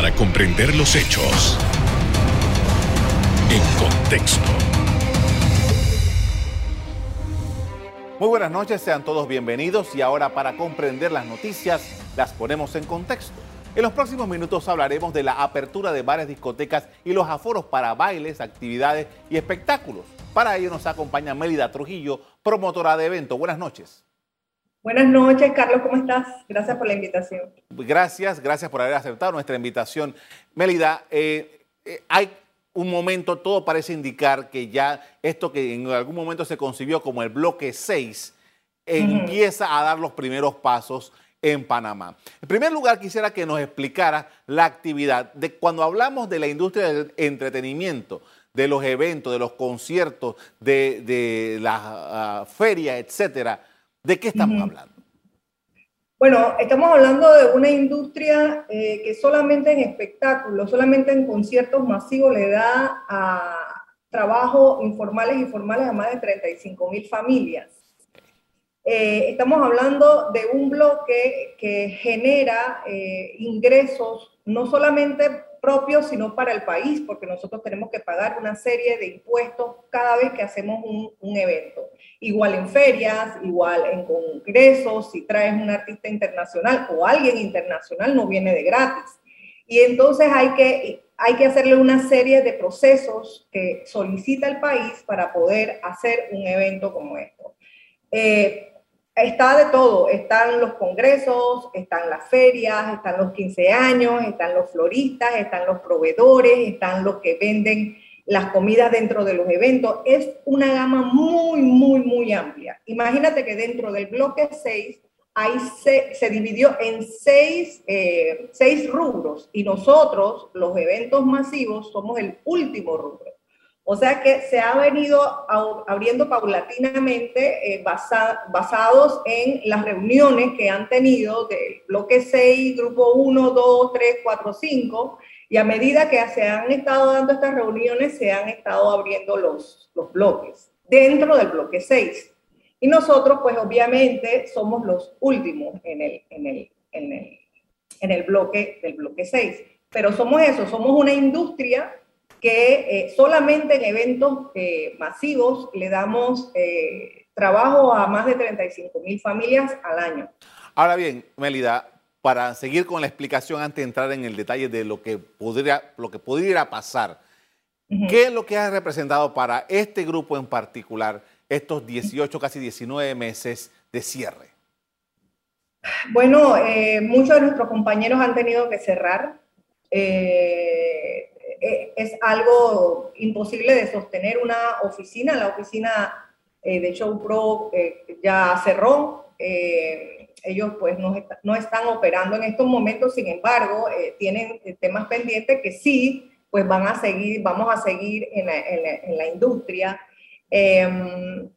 para comprender los hechos en contexto. Muy buenas noches, sean todos bienvenidos y ahora para comprender las noticias las ponemos en contexto. En los próximos minutos hablaremos de la apertura de bares, discotecas y los aforos para bailes, actividades y espectáculos. Para ello nos acompaña Mélida Trujillo, promotora de evento. Buenas noches. Buenas noches, Carlos, ¿cómo estás? Gracias por la invitación. Gracias, gracias por haber aceptado nuestra invitación. Mélida, eh, eh, hay un momento, todo parece indicar que ya esto que en algún momento se concibió como el bloque 6, empieza a dar los primeros pasos en Panamá. En primer lugar, quisiera que nos explicara la actividad de cuando hablamos de la industria del entretenimiento, de los eventos, de los conciertos, de, las ah, ferias, etcétera ¿De qué estamos hablando? Bueno, estamos hablando de una industria eh, que solamente en espectáculos, solamente en conciertos masivos le da a trabajo informales y formales a más de 35 mil familias. Eh, estamos hablando de un bloque que genera eh, ingresos no solamente propios, sino para el país, porque nosotros tenemos que pagar una serie de impuestos cada vez que hacemos un, un evento. Igual en ferias, igual en congresos, si traes un artista internacional o alguien internacional, no viene de gratis. Y entonces hay que, hay que hacerle una serie de procesos que solicita el país para poder hacer un evento como esto. Eh, Está de todo, están los congresos, están las ferias, están los 15 años, están los floristas, están los proveedores, están los que venden las comidas dentro de los eventos. Es una gama muy, muy, muy amplia. Imagínate que dentro del bloque 6 ahí se, se dividió en seis, eh, seis rubros y nosotros, los eventos masivos, somos el último rubro. O sea que se ha venido abriendo paulatinamente eh, basados en las reuniones que han tenido del bloque 6, grupo 1, 2, 3, 4, 5, y a medida que se han estado dando estas reuniones, se han estado abriendo los, los bloques dentro del bloque 6. Y nosotros, pues obviamente, somos los últimos en el, en el, en el, en el bloque del bloque 6. Pero somos eso, somos una industria que eh, solamente en eventos eh, masivos le damos eh, trabajo a más de 35 mil familias al año. Ahora bien, Melida, para seguir con la explicación antes de entrar en el detalle de lo que podría, lo que pudiera pasar, ¿qué es lo que ha representado para este grupo en particular estos 18, casi 19 meses de cierre? Bueno, muchos de nuestros compañeros han tenido que cerrar. Eh, es algo imposible de sostener una oficina. La oficina eh, de ShowPro eh, ya cerró. ellos pues no, no, están operando en estos momentos, sin embargo, tienen temas pendientes que sí, pues van a seguir, vamos a seguir en la, en la industria. Em,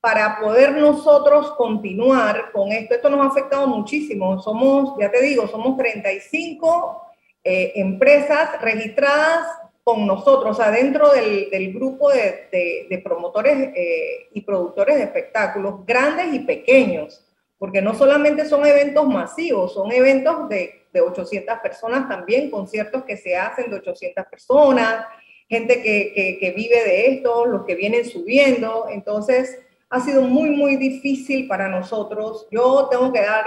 para poder nosotros continuar con esto, esto nos ha afectado muchísimo. Somos, ya te digo, somos 35 eh, empresas registradas con nosotros, o sea, dentro del, del grupo de, de, promotores eh, y productores de espectáculos, grandes y pequeños, porque no solamente son eventos masivos, son eventos de, de 800 personas también, conciertos que se hacen de 800 personas, gente que, que, que vive de esto, los que vienen subiendo, entonces ha sido muy, muy difícil para nosotros. Yo tengo que dar,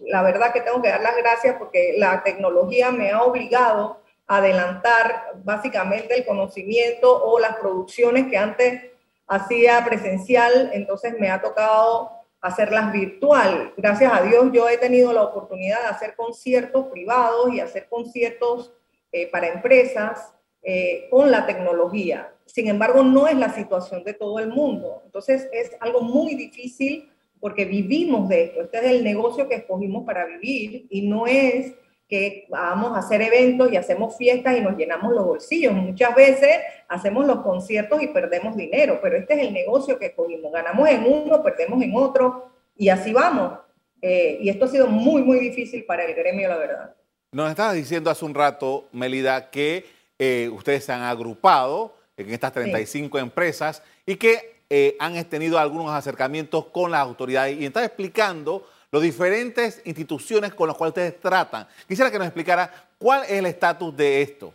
la verdad que tengo que dar las gracias porque la tecnología me ha obligado a adelantar básicamente el conocimiento o las producciones que antes hacía presencial, entonces me ha tocado hacerlas virtual. Gracias a Dios yo he tenido la oportunidad de hacer conciertos privados y hacer conciertos eh, para empresas eh, con la tecnología. Sin embargo, no es la situación de todo el mundo. Entonces, es algo muy difícil porque vivimos de esto. Este es el negocio que escogimos para vivir y no es que vamos a hacer eventos y hacemos fiestas y nos llenamos los bolsillos. Muchas veces hacemos los conciertos y perdemos dinero, pero este es el negocio que escogimos. Ganamos en uno, perdemos en otro y así vamos. Eh, y esto ha sido muy, muy difícil para el gremio, la verdad. Nos estabas diciendo hace un rato, Melida, que eh, ustedes se han agrupado en estas 35 empresas y que eh, han tenido algunos acercamientos con las autoridades y está explicando las diferentes instituciones con las cuales ustedes tratan. Quisiera que nos explicara cuál es el estatus de esto.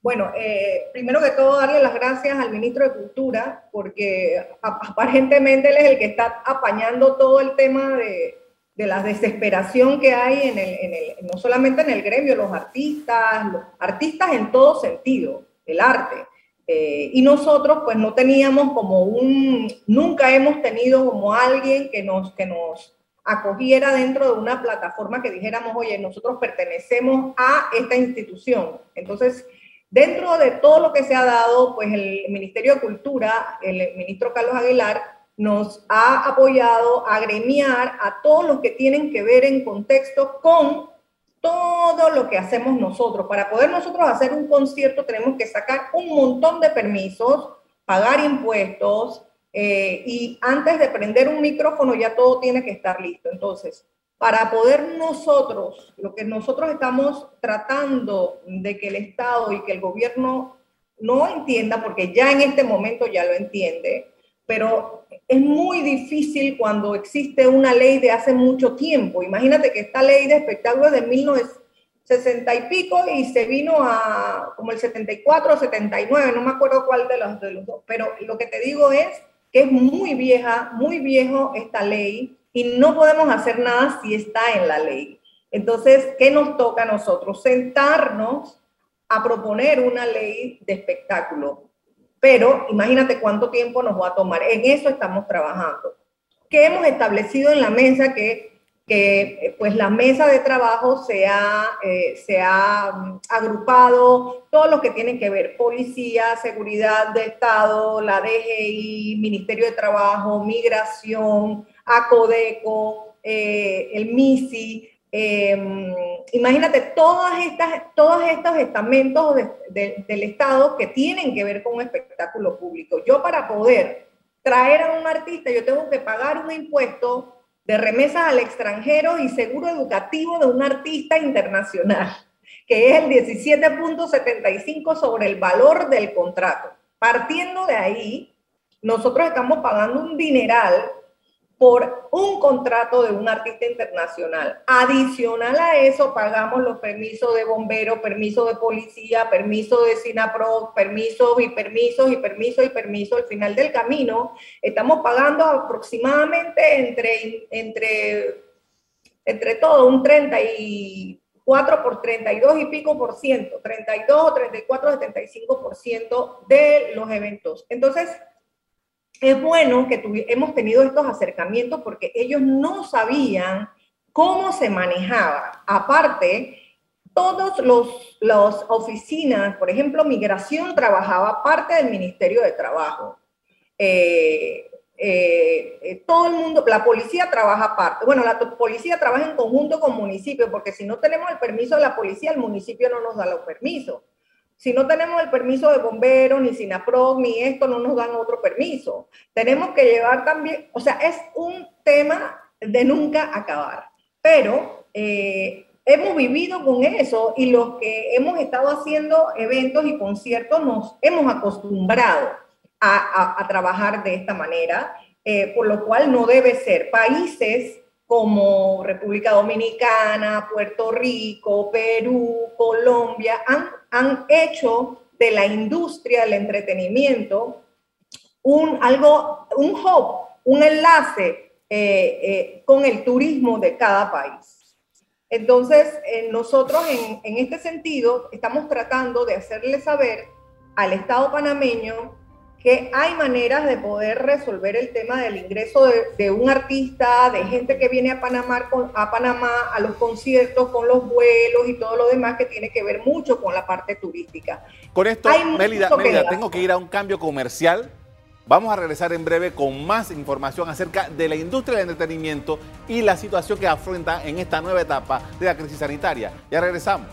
Bueno, eh, primero que todo, darle las gracias al ministro de Cultura, porque aparentemente él es el que está apañando todo el tema de, la desesperación que hay en el, no solamente en el gremio, los artistas, los artistas en todo sentido, el arte. Eh, y nosotros pues no teníamos como un, nunca hemos tenido como alguien que nos, que nos acogiera dentro de una plataforma que dijéramos, oye, nosotros pertenecemos a esta institución. Entonces, Dentro de todo lo que se ha dado, pues el Ministerio de Cultura, el ministro Carlos Aguilar, nos ha apoyado a gremiar a todos los que tienen que ver en contexto con todo lo que hacemos nosotros. Para poder nosotros hacer un concierto tenemos que sacar un montón de permisos, pagar impuestos eh, y antes de prender un micrófono ya todo tiene que estar listo. Entonces, para poder nosotros, lo que nosotros estamos tratando de que el Estado y que el gobierno no entienda, porque ya en este momento ya lo entiende, pero es muy difícil cuando existe una ley de hace mucho tiempo. Imagínate que esta ley de espectáculos de 1960 y pico y se vino a como el 74 o 79, no me acuerdo cuál de los, de los dos, pero lo que te digo es que es muy vieja, muy viejo esta ley y no podemos hacer nada si está en la ley. Entonces, ¿qué nos toca a nosotros? Sentarnos a proponer una ley de espectáculo. Pero imagínate cuánto tiempo nos va a tomar. En eso estamos trabajando. ¿Qué hemos establecido en la mesa? Que, que pues la mesa de trabajo se ha, eh, mm, agrupado todo lo que tiene que ver policía, seguridad de Estado, la DGI, Ministerio de Trabajo, migración, ACODECO, eh, el MISI, em, imagínate todas estas, todos estos estamentos del Estado que tienen que ver con un espectáculo público. Yo para poder traer a un artista, yo tengo que pagar un impuesto de remesas al extranjero y seguro educativo de un artista internacional, que es el 17.75 sobre el valor del contrato. Partiendo de ahí, nosotros estamos pagando un dineral por un contrato de un artista internacional. Adicional a eso, pagamos los permisos de bombero, permiso de policía, permiso de SINAPRO, permisos y permisos y permisos y permisos. Al final del camino, estamos pagando aproximadamente entre, entre, entre todo un 34 por 32 y pico por ciento, 32, 34, 75 por ciento de los eventos. Entonces, es bueno que hemos tenido estos acercamientos porque ellos no sabían cómo se manejaba. Aparte, todas las oficinas, por ejemplo, migración trabajaba parte del Ministerio de Trabajo. Eh, eh, eh, todo el mundo, la policía trabaja parte. Bueno, la policía trabaja en conjunto con municipios, porque si no tenemos el permiso de la policía, el municipio no nos da los permisos. Si no tenemos el permiso de bomberos, ni SINAPRO, ni esto, no nos dan otro permiso. Tenemos que llevar también, o sea, es un tema de nunca acabar. Pero eh, hemos vivido con eso y los que hemos estado haciendo eventos y conciertos nos hemos acostumbrado a, trabajar de esta manera, eh, por lo cual no debe ser. Países como República Dominicana, Puerto Rico, Perú, Colombia, han, han hecho de la industria del entretenimiento un, algo, un hub, un enlace eh, eh, con el turismo de cada país. Entonces, eh, nosotros en, en este sentido estamos tratando de hacerle saber al Estado panameño que hay maneras de poder resolver el tema del ingreso de, un artista, de gente que viene a Panamá, a Panamá, a los conciertos, con los vuelos y todo lo demás que tiene que ver mucho con la parte turística. Con esto, Mélida, tengo que ir a un cambio comercial. Vamos a regresar en breve con más información acerca de la industria del entretenimiento y la situación que afronta en esta nueva etapa de la crisis sanitaria. Ya regresamos.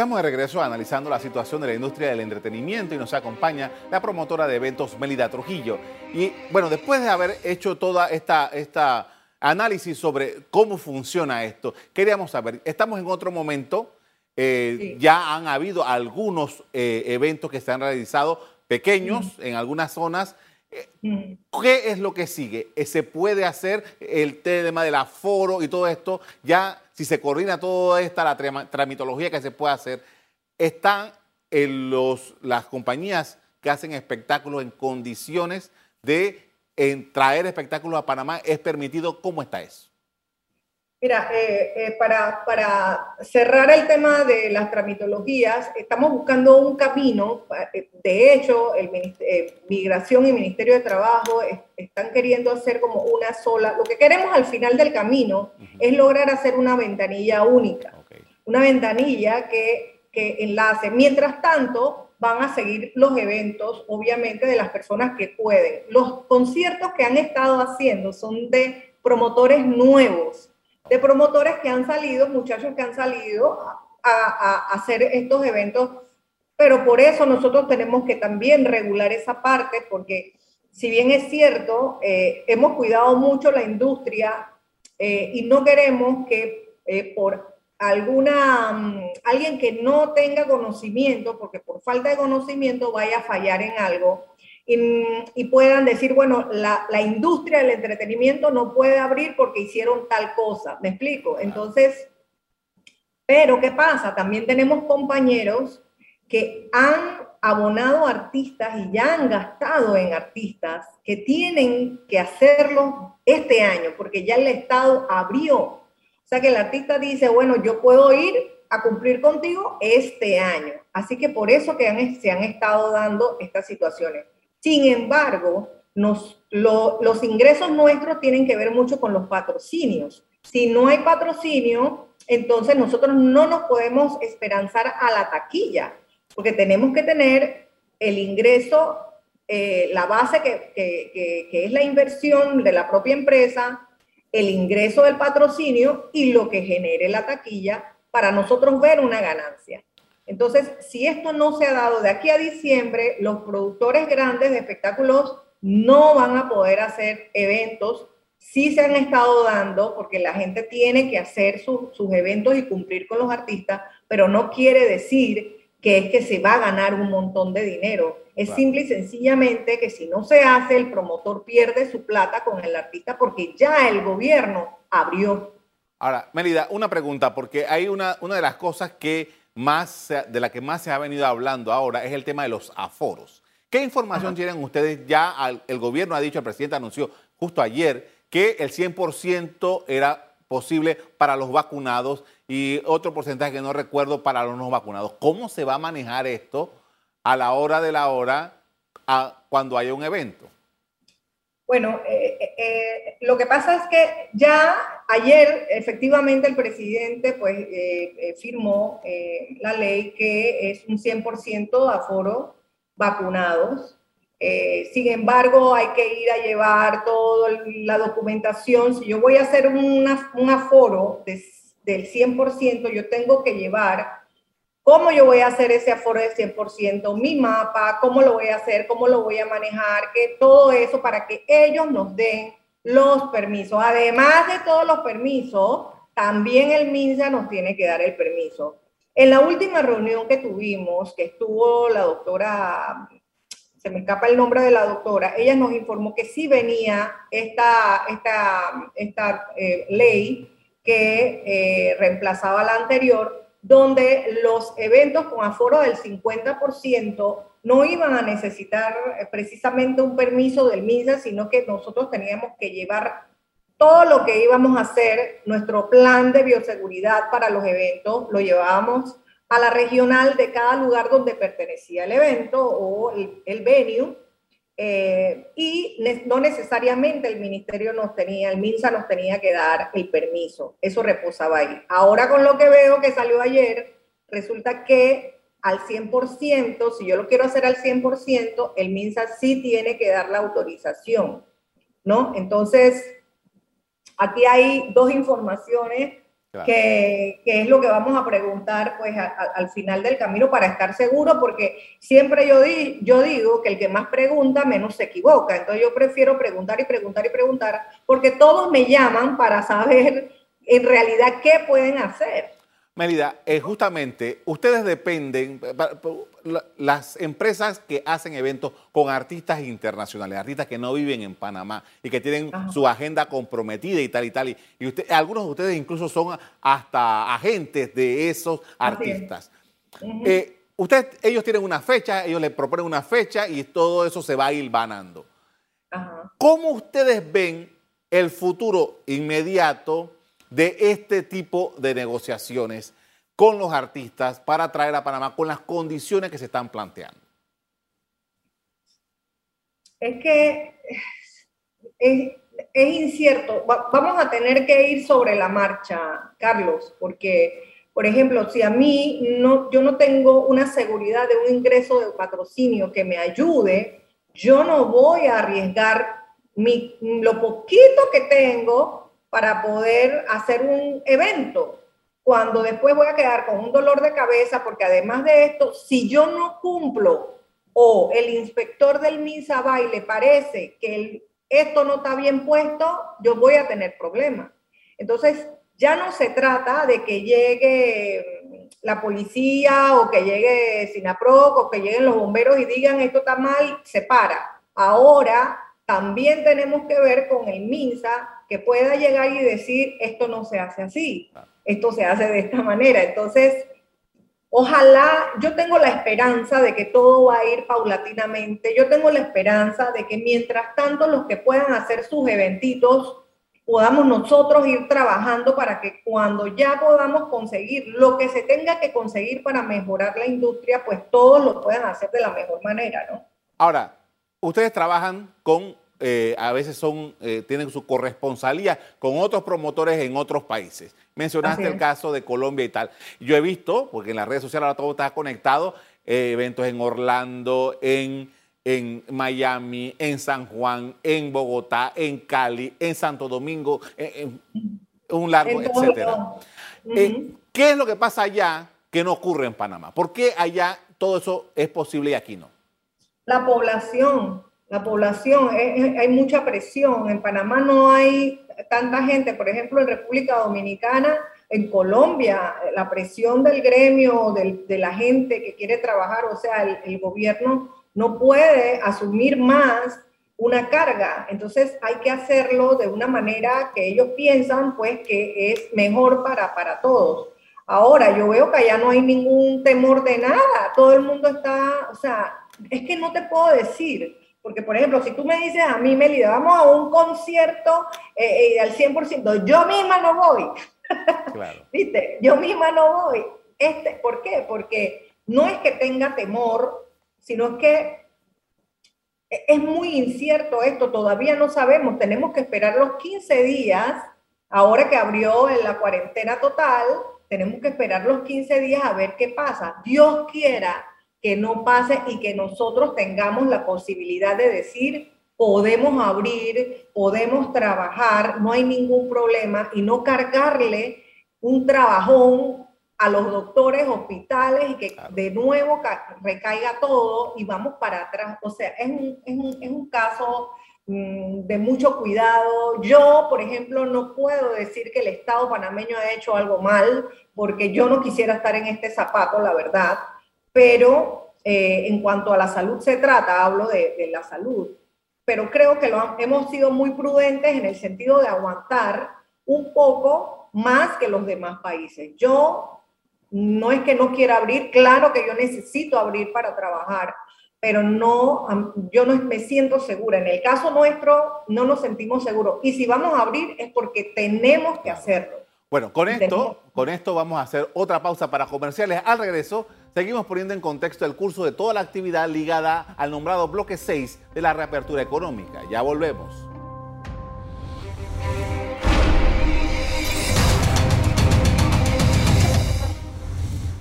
Estamos de regreso analizando la situación de la industria del entretenimiento y nos acompaña la promotora de eventos Melida Trujillo. Y bueno, después de haber hecho toda esta, esta análisis sobre cómo funciona esto, queríamos saber, estamos en otro momento, Eh, ya han habido algunos eh, eventos que se han realizado pequeños en algunas zonas. ¿Qué es lo que sigue? ¿Se puede hacer el tema del aforo y todo esto? Ya, si se coordina toda esta, la tramitología que se puede hacer, ¿están las compañías que hacen espectáculos en condiciones de traer espectáculos a Panamá? ¿Es permitido? ¿Cómo está eso? Mira, eh, eh, para, para, cerrar el tema de las tramitologías, estamos buscando un camino. Eh, de hecho, el Migración y Ministerio de Trabajo están queriendo hacer como una sola. Lo que queremos al final del camino es lograr hacer una ventanilla única. Una ventanilla que, que enlace. Mientras tanto, van a seguir los eventos, obviamente, de las personas que pueden. Los conciertos que han estado haciendo son de promotores nuevos de promotores que han salido, muchachos que han salido a, hacer estos eventos, pero por eso nosotros tenemos que también regular esa parte, porque si bien es cierto, eh, hemos cuidado mucho la industria eh, y no queremos que eh, por alguna, mm, alguien que no tenga conocimiento, porque por falta de conocimiento vaya a fallar en algo, y, puedan decir, bueno, la, la, industria del entretenimiento no puede abrir porque hicieron tal cosa. ¿Me explico? Entonces, pero ¿qué pasa? También tenemos compañeros que han abonado artistas y ya han gastado en artistas que tienen que hacerlo este año porque ya el Estado abrió. O sea que el artista dice, bueno, yo puedo ir a cumplir contigo este año. Así que por eso que se han estado dando estas situaciones. Sin embargo, los ingresos nuestros tienen que ver mucho con los patrocinios. Si no hay patrocinio, entonces nosotros no nos podemos esperanzar a la taquilla, porque tenemos que tener el ingreso, eh, la base que, que es la inversión de la propia empresa, el ingreso del patrocinio y lo que genere la taquilla para nosotros ver una ganancia. Entonces, si esto no se ha dado de aquí a diciembre, los productores grandes de espectáculos no van a poder hacer eventos. Sí se han estado dando porque la gente tiene que hacer sus eventos y cumplir con los artistas, pero no quiere decir que es que se va a ganar un montón de dinero. Es simple y sencillamente que si no se hace, el promotor pierde su plata con el artista porque ya el gobierno abrió. Ahora, Melida, una pregunta, porque hay una, una de las cosas que más, de la que más se ha venido hablando ahora es el tema de los aforos. ¿Qué información tienen ustedes? Ya el gobierno ha dicho, el presidente anunció justo ayer que el 100% era posible para los vacunados y otro porcentaje que no recuerdo para los no vacunados. ¿Cómo se va a manejar esto a la hora de la hora cuando haya un evento? Bueno, eh, eh, eh, lo que pasa es que ya ayer efectivamente el presidente pues firmó la ley que es un 100% de aforo vacunados. sin embargo, hay que ir a llevar toda la documentación. Si yo voy a hacer un aforo del 100%, yo tengo que llevar cómo yo voy a hacer ese aforo de 100%, mi mapa, cómo lo voy a hacer, cómo lo voy a manejar, que todo eso para que ellos nos den los permisos. Además de todos los permisos, también el MINSA nos tiene que dar el permiso. En la última reunión que tuvimos, que estuvo la doctora, se me escapa el nombre de la doctora, ella nos informó que sí venía esta, esta, esta eh, ley que eh, reemplazaba la anterior, donde los eventos con aforo del 50% no iban a necesitar eh, precisamente un permiso del MISA, sino que nosotros teníamos que llevar todo lo que íbamos a hacer, nuestro plan de bioseguridad para los eventos, lo llevábamos a la regional de cada lugar donde pertenecía el evento o el, venue, eh, y no necesariamente el ministerio nos tenía, el MINSA nos tenía que dar el permiso, eso reposaba ahí. Ahora con lo que veo que salió ayer, resulta que al 100%, si yo lo quiero hacer al 100%, el MINSA sí tiene que dar la autorización, ¿no? Entonces, aquí hay dos informaciones que, es lo que vamos a preguntar pues al final del camino para estar seguro, porque siempre yo, di, yo digo que el que más pregunta menos se equivoca, entonces yo prefiero preguntar y preguntar y preguntar, porque todos me llaman para saber en realidad qué pueden hacer. Melida, eh, justamente ustedes dependen, las empresas que hacen eventos con artistas internacionales, artistas que no viven en Panamá y que tienen su agenda comprometida y tal y tal, y, algunos de ustedes incluso son hasta agentes de esos artistas. Eh, usted, ellos tienen una fecha, ellos le proponen una fecha y todo eso se va a ir banando. ¿Cómo ustedes ven el futuro inmediato? De este tipo de negociaciones con los artistas para traer a Panamá con las condiciones que se están planteando? Es que es, incierto. vamos a tener que ir sobre la marcha, Carlos, porque, por ejemplo, si a mí no, yo no tengo una seguridad de un ingreso de patrocinio que me ayude, yo no voy a arriesgar mi, lo poquito que tengo para poder hacer un evento, cuando después voy a quedar con un dolor de cabeza, porque además de esto, si yo no cumplo o el inspector del MISA va y le parece que esto no está bien puesto, yo voy a tener problemas. Entonces, ya no se trata de que llegue la policía o que llegue Sinaproc o que lleguen los bomberos y digan esto está mal, se para. Ahora también tenemos que ver con el MINSA que pueda llegar y decir, esto no se hace así, esto se hace de esta manera. Entonces, ojalá, yo tengo la esperanza de que todo va a ir paulatinamente, yo tengo la esperanza de que mientras tanto los que puedan hacer sus eventitos, podamos nosotros ir trabajando para que cuando ya podamos conseguir lo que se tenga que conseguir para mejorar la industria, pues todos lo puedan hacer de la mejor manera, ¿no? Ahora, ustedes trabajan con eh, a veces son, eh, tienen su corresponsalía con otros promotores en otros países. Mencionaste el caso de Colombia y tal. Yo he visto, porque en las redes sociales ahora todo está conectado, eh, eventos en Orlando, en, en Miami, en San Juan, en Bogotá, en Cali, en Santo Domingo, en, un largo, etcétera. ¿Qué es lo que pasa allá que no ocurre en Panamá? ¿Por qué allá todo eso es posible y aquí no? La población la población, hay mucha presión. En Panamá no hay tanta gente, por ejemplo, en República Dominicana, en Colombia, la presión del gremio, de la gente que quiere trabajar, o sea, el, gobierno no puede asumir más una carga. Entonces hay que hacerlo de una manera que ellos piensan, pues, que es mejor para, para todos. Ahora, yo veo que allá no hay ningún temor de nada. Todo el mundo está, o sea, es que no te puedo decir porque, por ejemplo, si tú me dices a mí, Melida, vamos a un concierto eh, eh, al 100%, yo misma no voy. Claro. ¿Viste? Yo misma no voy. Este, ¿Por qué? Porque no es que tenga temor, sino que es muy incierto esto, todavía no sabemos, tenemos que esperar los 15 días, ahora que abrió la cuarentena total, tenemos que esperar los 15 días a ver qué pasa. Dios quiera que no pase y que nosotros tengamos la posibilidad de decir, podemos abrir, podemos trabajar, no hay ningún problema y no cargarle un trabajón a los doctores, hospitales y que de nuevo recaiga todo y vamos para atrás. O sea, es un, es un, es un caso mm, de mucho cuidado. Yo, por ejemplo, no puedo decir que el Estado panameño ha hecho algo mal, porque yo no quisiera estar en este zapato, la verdad pero eh, en cuanto a la salud se trata, hablo de, la salud, pero creo que lo hemos sido muy prudentes en el sentido de aguantar un poco más que los demás países. Yo no es que no quiera abrir, claro que yo necesito abrir para trabajar, pero no, yo no me siento segura. En el caso nuestro, no nos sentimos seguros. Y si vamos a abrir es porque tenemos que hacerlo. Bueno, con esto, con esto vamos a hacer otra pausa para comerciales. Al regreso, seguimos poniendo en contexto el curso de toda la actividad ligada al nombrado bloque 6 de la reapertura económica. Ya volvemos.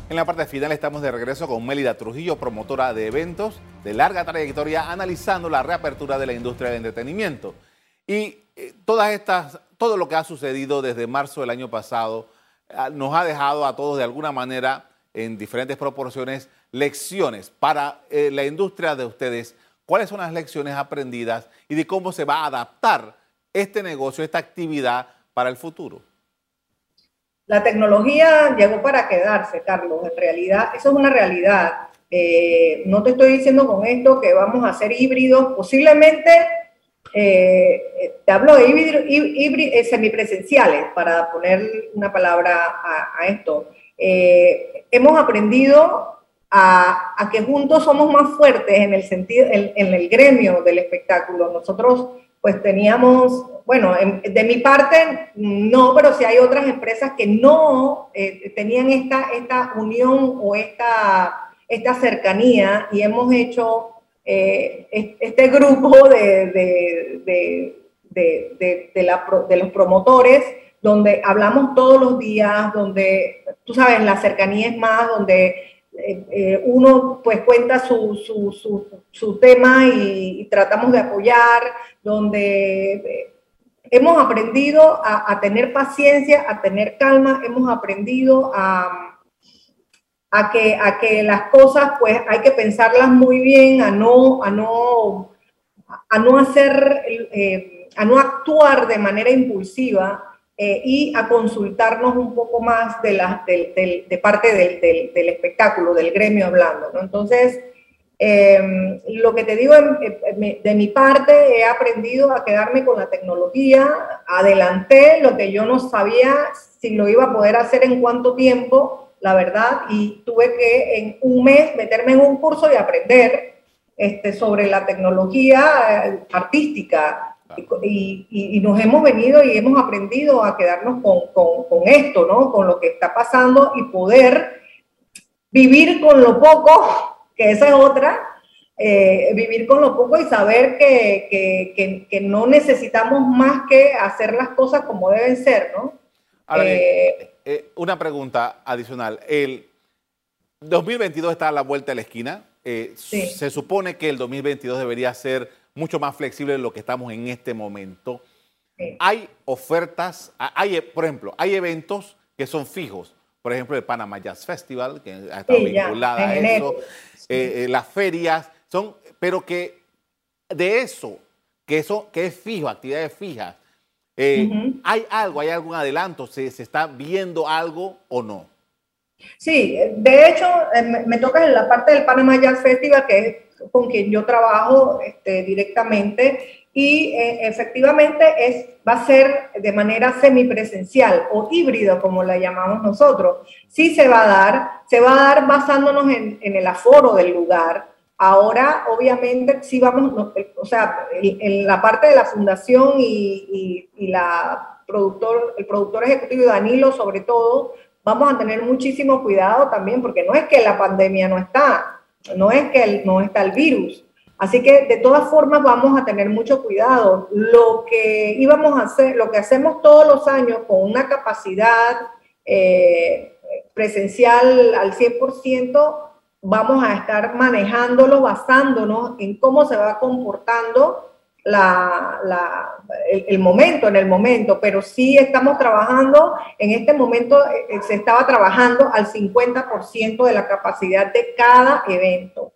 En la parte final estamos de regreso con Mélida Trujillo, promotora de eventos de larga trayectoria, analizando la reapertura de la industria del entretenimiento. Y eh, todas estas todo lo que ha sucedido desde marzo del año pasado ah, nos ha dejado a todos de alguna manera en diferentes proporciones lecciones para eh, la industria de ustedes. ¿Cuáles son las lecciones aprendidas y de cómo se va a adaptar este negocio, esta actividad para el futuro? La tecnología llegó para quedarse, Carlos. En realidad, eso es una realidad. Eh, no te estoy diciendo con esto que vamos a ser híbridos. Posiblemente, eh, te hablo de híbridos, eh, semipresenciales, para poner una palabra a, esto. Hemos aprendido a, que juntos somos más fuertes en el sentido, en el gremio del espectáculo. Nosotros pues teníamos, bueno, de mi parte no, pero sí hay otras empresas que no eh, tenían esta, esta unión o esta, esta cercanía y hemos hecho eh, este grupo de, de, de, de, los promotores donde hablamos todos los días, donde, tú sabes, la cercanía es más, donde eh, eh, uno pues cuenta su, su, su, tema y, tratamos de apoyar, donde eh, hemos aprendido a, a, tener paciencia, a tener calma, hemos aprendido a, a, que, a que las cosas pues hay que pensarlas muy bien, a no, a no, a no hacer, a no actuar de manera impulsiva, eh, y a consultarnos un poco más de, la, de, parte del, del, espectáculo, del gremio hablando. ¿no? Entonces, em, lo que te digo de mi parte, he aprendido a quedarme con la tecnología, adelanté lo que yo no sabía si lo iba a poder hacer en cuánto tiempo, la verdad, y tuve que en un mes meterme en un curso y aprender este, sobre la tecnología eh, y, nos hemos venido y hemos aprendido a quedarnos con, esto, ¿no? Con lo que está pasando y poder vivir con lo poco, que esa es otra, eh, vivir con lo poco y saber que, no necesitamos más que hacer las cosas como deben ser, ¿no? Eh, eh, una pregunta adicional. El 2022 está a la vuelta de la esquina. Se supone que el 2022 debería ser mucho más flexible de lo que estamos en este momento. Hay ofertas, hay, por ejemplo, hay eventos que son fijos. Por ejemplo, el Panama Jazz Festival, que ha estado vinculada a eso. Eh, eh, las ferias, son, pero que de eso, que eso que es fijo, actividades fijas, eh, ¿hay algo, hay algún adelanto? ¿Se, ¿Se está viendo algo o no? Sí, de hecho, me, toca en la parte del Panama Jazz Festival, que es con quien yo trabajo este, directamente y eh, efectivamente es, va a ser de manera semipresencial o híbrido, como la llamamos nosotros. Sí se va a dar, se va a dar basándonos en, el aforo del lugar. Ahora, obviamente, sí vamos, o sea, en, la parte de la fundación y, y, la productor, el productor ejecutivo Danilo, sobre todo, vamos a tener muchísimo cuidado también, porque no es que la pandemia no está, no es que no está el virus. Así que de todas formas vamos a tener mucho cuidado. Lo que íbamos a hacer, lo que hacemos todos los años con una capacidad eh, presencial al 100%, vamos a estar manejándolo basándonos en cómo se va comportando la, el, momento, en el momento, pero sí estamos trabajando, en este momento eh, eh, se estaba trabajando al 50% de la capacidad de cada evento.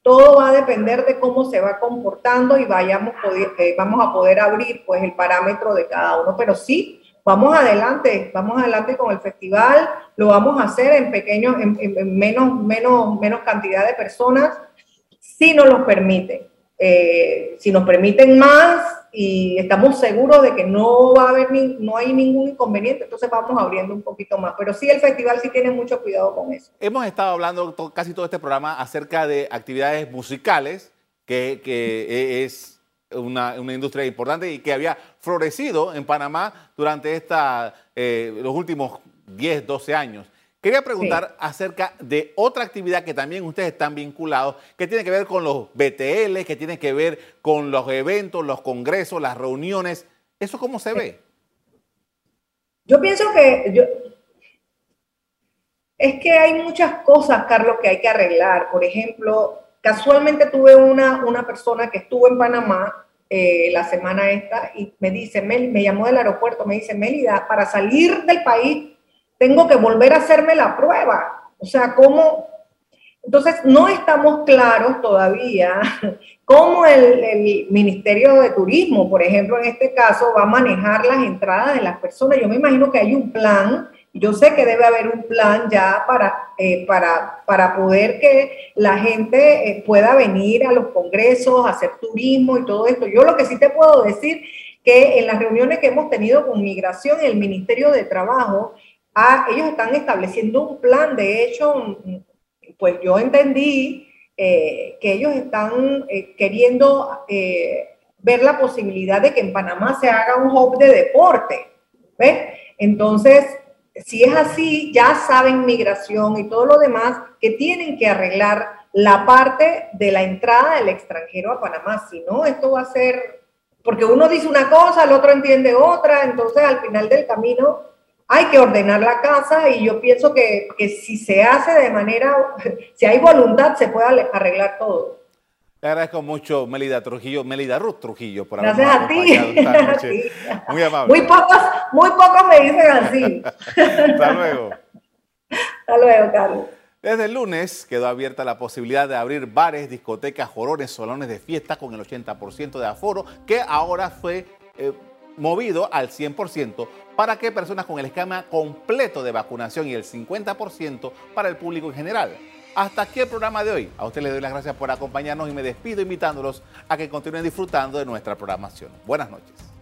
Todo va a depender de cómo se va comportando y vayamos eh, vamos a poder abrir pues el parámetro de cada uno, pero sí, vamos adelante, vamos adelante con el festival, lo vamos a hacer en pequeños, en, menos, menos, menos cantidad de personas, si nos lo permiten eh, si nos permiten más y estamos seguros de que no va a haber ni, no hay ningún inconveniente, entonces vamos abriendo un poquito más. Pero sí, el festival sí tiene mucho cuidado con eso. Hemos estado hablando casi todo este programa acerca de actividades musicales, que, que es una, una, industria importante y que había florecido en Panamá durante esta, eh, los últimos 10, 12 años. Quería preguntar acerca de otra actividad que también ustedes están vinculados, que tiene que ver con los BTL, que tiene que ver con los eventos, los congresos, las reuniones. ¿Eso cómo se ve? Yo pienso que es que hay muchas cosas, Carlos, que hay que arreglar. Por ejemplo, casualmente tuve una, una persona que estuvo en Panamá eh, la semana esta y me dice, me llamó del aeropuerto, me dice, Melida, para salir del país tengo que volver a hacerme la prueba. O sea, ¿cómo? Entonces, no estamos claros todavía cómo el, Ministerio de Turismo, por ejemplo, en este caso, va a manejar las entradas de las personas. Yo me imagino que hay un plan Yo sé que debe haber un plan ya para, eh, para, para poder que la gente eh, pueda venir a los congresos, hacer turismo y todo esto. Yo lo que sí te puedo decir que en las reuniones que hemos tenido con migración, el Ministerio de Trabajo, ah, ellos están estableciendo un plan. De hecho, pues yo entendí eh, que ellos están queriendo ver la posibilidad de que en Panamá se haga un hub de deporte. ¿Ves? Entonces, si es así, ya saben migración y todo lo demás que tienen que arreglar la parte de la entrada del extranjero a Panamá. Si no, esto va a ser, porque uno dice una cosa, el otro entiende otra, entonces al final del camino hay que ordenar la casa y yo pienso que, que si se hace de manera, si hay voluntad, se puede arreglar todo. Te agradezco mucho, Melida Trujillo, Melida Ruth Trujillo, por Gracias a ti. Muy amable. Muy pocos, muy pocos me dicen así. Hasta luego. Hasta luego, Carlos. Desde el lunes quedó abierta la posibilidad de abrir bares, discotecas, jorones, salones de fiesta con el 80% de aforo, que ahora fue eh, movido al 100% para que personas con el esquema completo de vacunación y el 50% para el público en general. Hasta aquí el programa de hoy. A usted le doy las gracias por acompañarnos y me despido invitándolos a que continúen disfrutando de nuestra programación. Buenas noches.